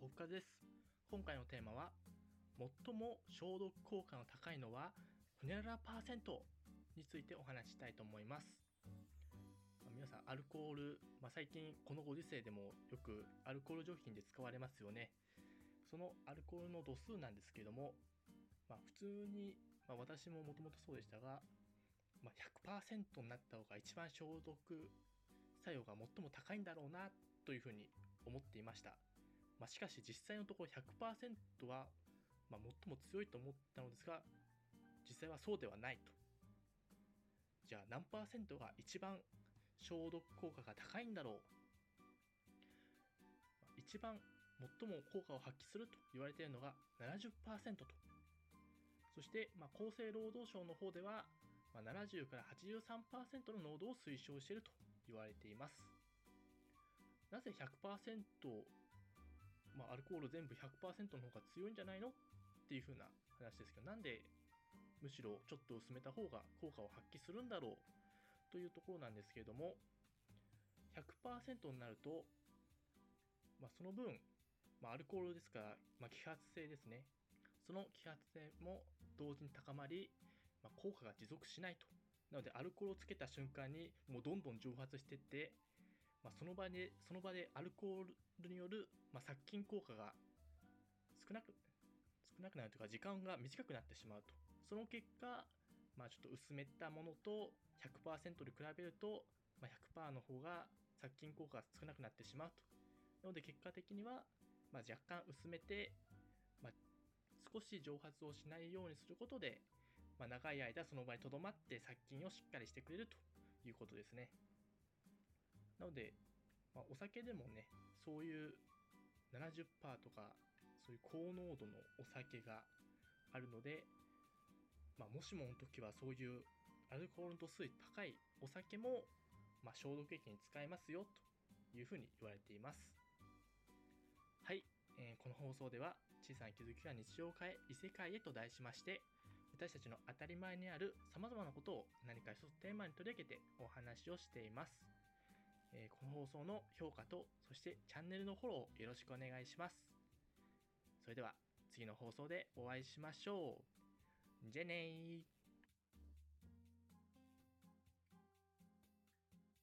岡です。今回のテーマは最も消毒効果の高いのはフネララパーセントについてお話ししたいと思います。皆さんアルコール、まあ、最近このご時世でもよくアルコール上品で使われますよね。そのアルコールの度数なんですけども、まあ、普通に、まあ、私ももともとそうでしたが、まあ、100%になった方が一番消毒作用が最も高いんだろうなというふうに思っていました。まあ、しかし実際のところ100%は、まあ、最も強いと思ったのですが実際はそうではないと。じゃあ何パーセントが一番消毒効果が高いんだろう。一番最も効果を発揮すると言われているのが70%と。そして、まあ、厚生労働省の方では、まあ、70から83%の濃度を推奨していると言われています。なぜ100%、まあ、アルコール全部100%の方が強いんじゃないのっていう風な話ですけどなんでむしろちょっと薄めた方が効果を発揮するんだろうというところなんですけれども100%になると、まあ、その分、まあ、アルコールですから、まあ、揮発性ですね。その揮発性も同時に高まり、まあ、効果が持続しないと。なのでアルコールをつけた瞬間にもうどんどん蒸発していって、まあ、その場でその場でアルコールによる、まあ、殺菌効果が少なく少なくなるというか時間が短くなってしまうと。その結果、まあ、ちょっと薄めたものと100%で比べると、まあ、100%の方が殺菌効果が少なくなってしまうと。なので結果的には、まあ、若干薄めて、まあ、少し蒸発をしないようにすることで、まあ、長い間その場にとどまって殺菌をしっかりしてくれるということですね。なので、まあ、お酒でもねそういう70%とかそういう高濃度のお酒があるので、まあ、もしもの時はそういうアルコール度数高いお酒も、まあ、消毒液に使えますよというふうに言われています。はい、えー、この放送では小さな気づきが日常を変え異世界へと題しまして私たちの当たり前にある様々なことを何か一つテーマに取り上げてお話をしています、え、この放送の評価とそしてチャンネルのフォローよろしくお願いします。それでは次の放送でお会いしましょう。じゃねー。